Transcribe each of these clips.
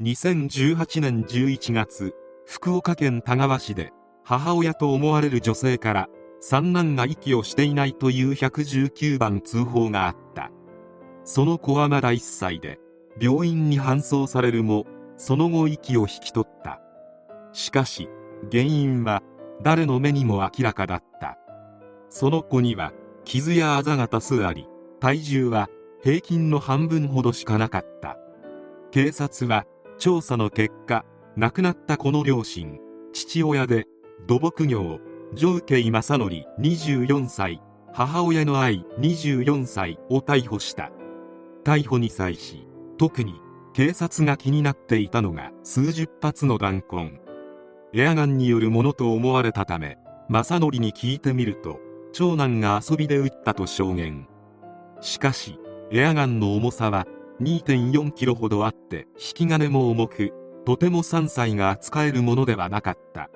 2018年11月福岡県田川市で母親と思われる女性から三男が息をしていないという119番通報があった。その子はまだ1歳で病院に搬送されるもその後息を引き取った。しかし原因は誰の目にも明らかだった。その子には傷やあざが多数あり体重は平均の半分ほどしかなかった。警察は調査の結果亡くなったこの両親父親で土木業上慶正則24歳母親の愛24歳を逮捕した。逮捕に際し特に警察が気になっていたのが数十発の弾痕。エアガンによるものと思われたため正則に聞いてみると長男が遊びで撃ったと証言。しかしエアガンの重さは2.4キロほどあって引き金も重くとても3歳が扱えるものではなかった。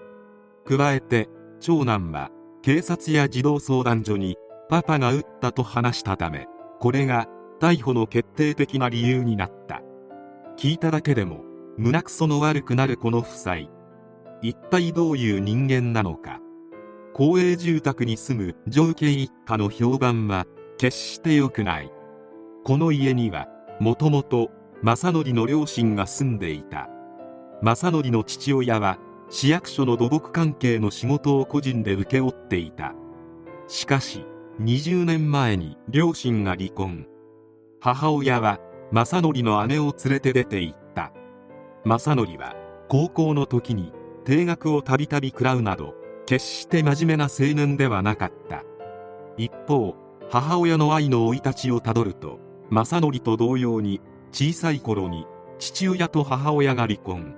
加えて長男は警察や児童相談所にパパが撃ったと話したためこれが逮捕の決定的な理由になった。聞いただけでも胸くその悪くなるこの夫妻。一体どういう人間なのか。公営住宅に住む上家一家の評判は決して良くない。この家にはもともと正則の両親が住んでいた。正則の父親は市役所の土木関係の仕事を個人で請け負っていた。しかし20年前に両親が離婚。母親は正則の姉を連れて出て行った。正則は高校の時に定額をたびたび食らうなど決して真面目な青年ではなかった。一方母親の愛の生い立ちをたどると正則と同様に小さい頃に父親と母親が離婚。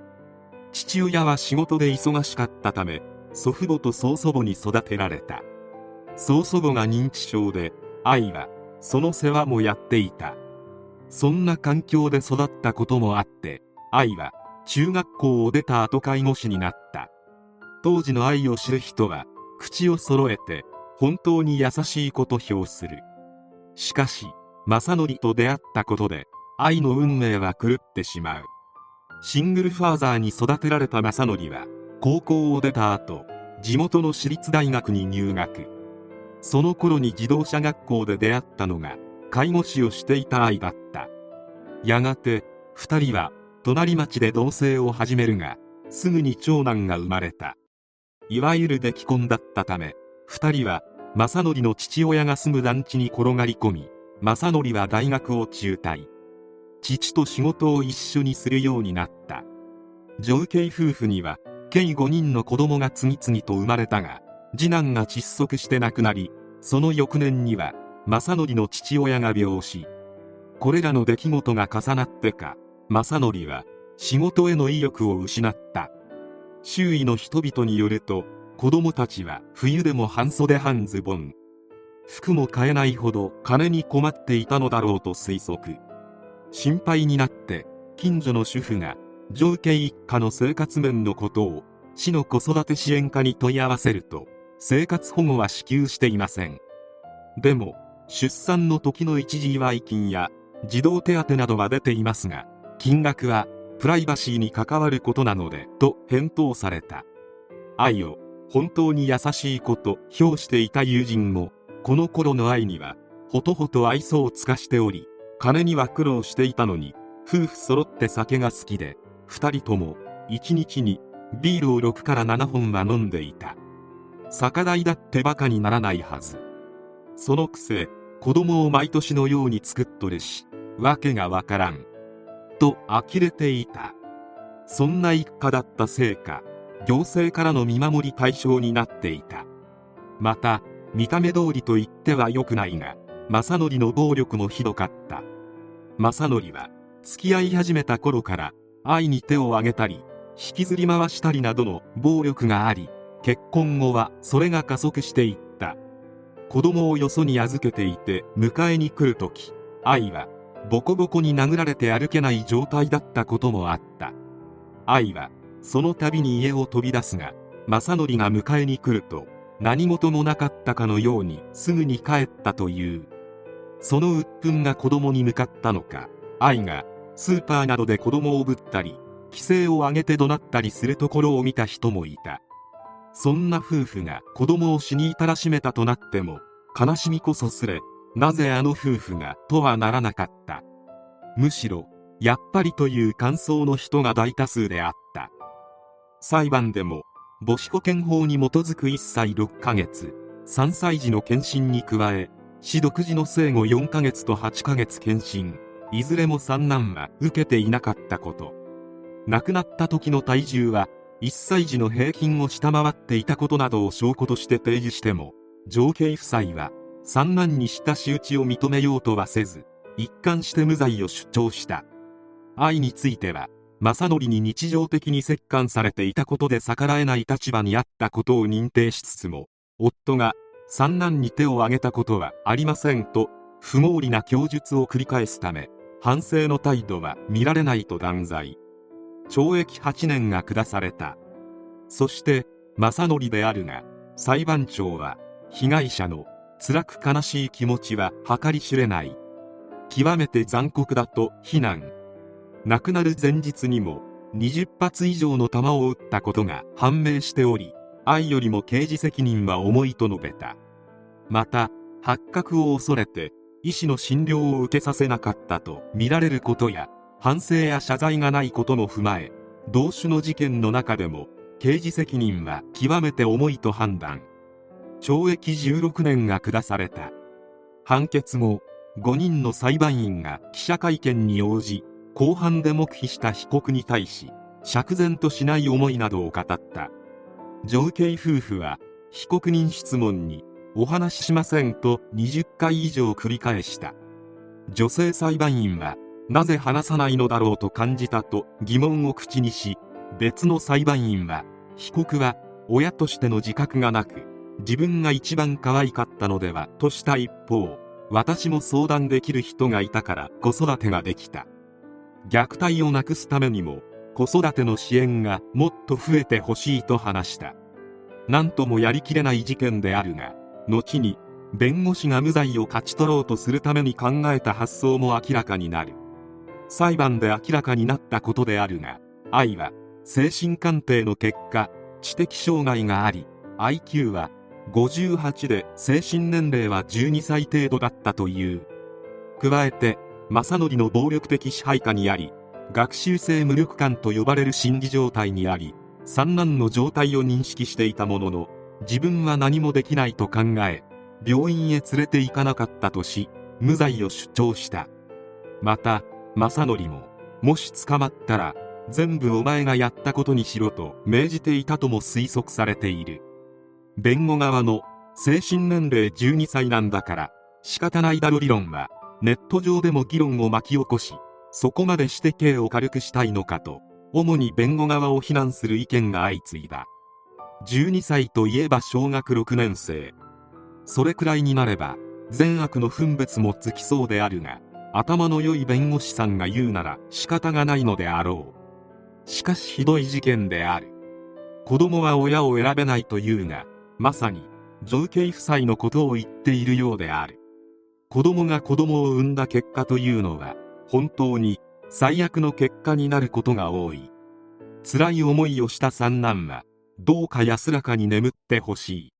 父親は仕事で忙しかったため祖父母と曽祖母に育てられた。曽祖母が認知症で愛はその世話もやっていた。そんな環境で育ったこともあって愛は中学校を出た後介護士になった。当時の愛を知る人は口を揃えて本当に優しいこと評する。しかし正則と出会ったことで愛の運命は狂ってしまう。シングルファーザーに育てられた正則は高校を出た後地元の私立大学に入学。その頃に自動車学校で出会ったのが介護士をしていた愛だった。やがて2人は隣町で同棲を始めるがすぐに長男が生まれた。いわゆる出来婚だったため2人は正則の父親が住む団地に転がり込み正則は大学を中退。父と仕事を一緒にするようになった。女系夫婦には計5人の子供が次々と生まれたが次男が窒息して亡くなりその翌年には正則の父親が病死。これらの出来事が重なってか正則は仕事への意欲を失った。周囲の人々によると子供たちは冬でも半袖半ズボン。服も買えないほど金に困っていたのだろうと推測。心配になって近所の主婦が上家一家の生活面のことを市の子育て支援課に問い合わせると生活保護は支給していません。でも出産の時の一時祝い金や児童手当などは出ていますが金額はプライバシーに関わることなのでと返答された。愛を本当に優しいこと評していた友人もこの頃の愛にはほとほと愛想を尽かしており金には苦労していたのに夫婦揃って酒が好きで2人とも1日にビールを6から7本は飲んでいた。酒代だってバカにならないはず。そのくせ子供を毎年のように作っとるしわけがわからん。と呆れていた。そんな一家だったせいか行政からの見守り対象になっていた。また見た目通りと言っては良くないが正則の暴力もひどかった。正則は付き合い始めた頃から愛に手を挙げたり引きずり回したりなどの暴力があり結婚後はそれが加速していった。子供をよそに預けていて迎えに来る時愛はボコボコに殴られて歩けない状態だったこともあった。愛はその度に家を飛び出すが正則が迎えに来ると何事もなかったかのようにすぐに帰ったという。その鬱憤が子供に向かったのか。愛がスーパーなどで子供をぶったり規制を上げて怒鳴ったりするところを見た人もいた。そんな夫婦が子供を死に至らしめたとなっても悲しみこそすれなぜあの夫婦がとはならなかった。むしろやっぱりという感想の人が大多数であった。裁判でも母子保健法に基づく1歳6ヶ月3歳児の検診に加え市独自の生後4ヶ月と8ヶ月検診いずれも三男は受けていなかったこと。亡くなった時の体重は1歳児の平均を下回っていたことなどを証拠として提示しても上刑夫妻は三男にした仕打ちを認めようとはせず一貫して無罪を主張した。愛については正則に日常的に折檻されていたことで逆らえない立場にあったことを認定しつつも夫が三男に手を挙げたことはありませんと不毛理な供述を繰り返すため反省の態度は見られないと断罪。懲役8年が下されたそして正則であるが裁判長は被害者の辛く悲しい気持ちは計り知れない。極めて残酷だと非難。亡くなる前日にも20発以上の弾を撃ったことが判明しており愛よりも刑事責任は重いと述べた。また発覚を恐れて医師の診療を受けさせなかったとみられることや反省や謝罪がないことも踏まえ同種の事件の中でも刑事責任は極めて重いと判断。懲役16年が下された。判決後5人の裁判員が記者会見に応じ公判で黙秘した被告に対し釈然としない思いなどを語った。上刑夫婦は被告人質問にお話ししませんと20回以上繰り返した。女性裁判員はなぜ話さないのだろうと感じたと疑問を口にし別の裁判員は被告は親としての自覚がなく自分が一番可愛かったのではとした一方私も相談できる人がいたから子育てができた。虐待をなくすためにも子育ての支援がもっと増えてほしいと話した。何ともやりきれない事件であるが後に弁護士が無罪を勝ち取ろうとするために考えた発想も明らかになる。裁判で明らかになったことであるが愛は精神鑑定の結果知的障害があり IQ は58で精神年齢は12歳程度だったという。加えて正則の暴力的支配下にあり学習性無力感と呼ばれる心理状態にあり三男の状態を認識していたものの自分は何もできないと考え病院へ連れて行かなかったとし無罪を主張した。また正則ももし捕まったら全部お前がやったことにしろと命じていたとも推測されている。弁護側の精神年齢12歳なんだから仕方ないだろ理論はネット上でも議論を巻き起こしそこまでして刑を軽くしたいのかと主に弁護側を非難する意見が相次いだ。12歳といえば小学6年生。それくらいになれば善悪の分別もつきそうであるが頭の良い弁護士さんが言うなら仕方がないのであろう。しかしひどい事件である。子供は親を選べないというがまさに造形夫妻のことを言っているようである。子供が子供を産んだ結果というのは本当に最悪の結果になることが多い。辛い思いをした三男はどうか安らかに眠ってほしい。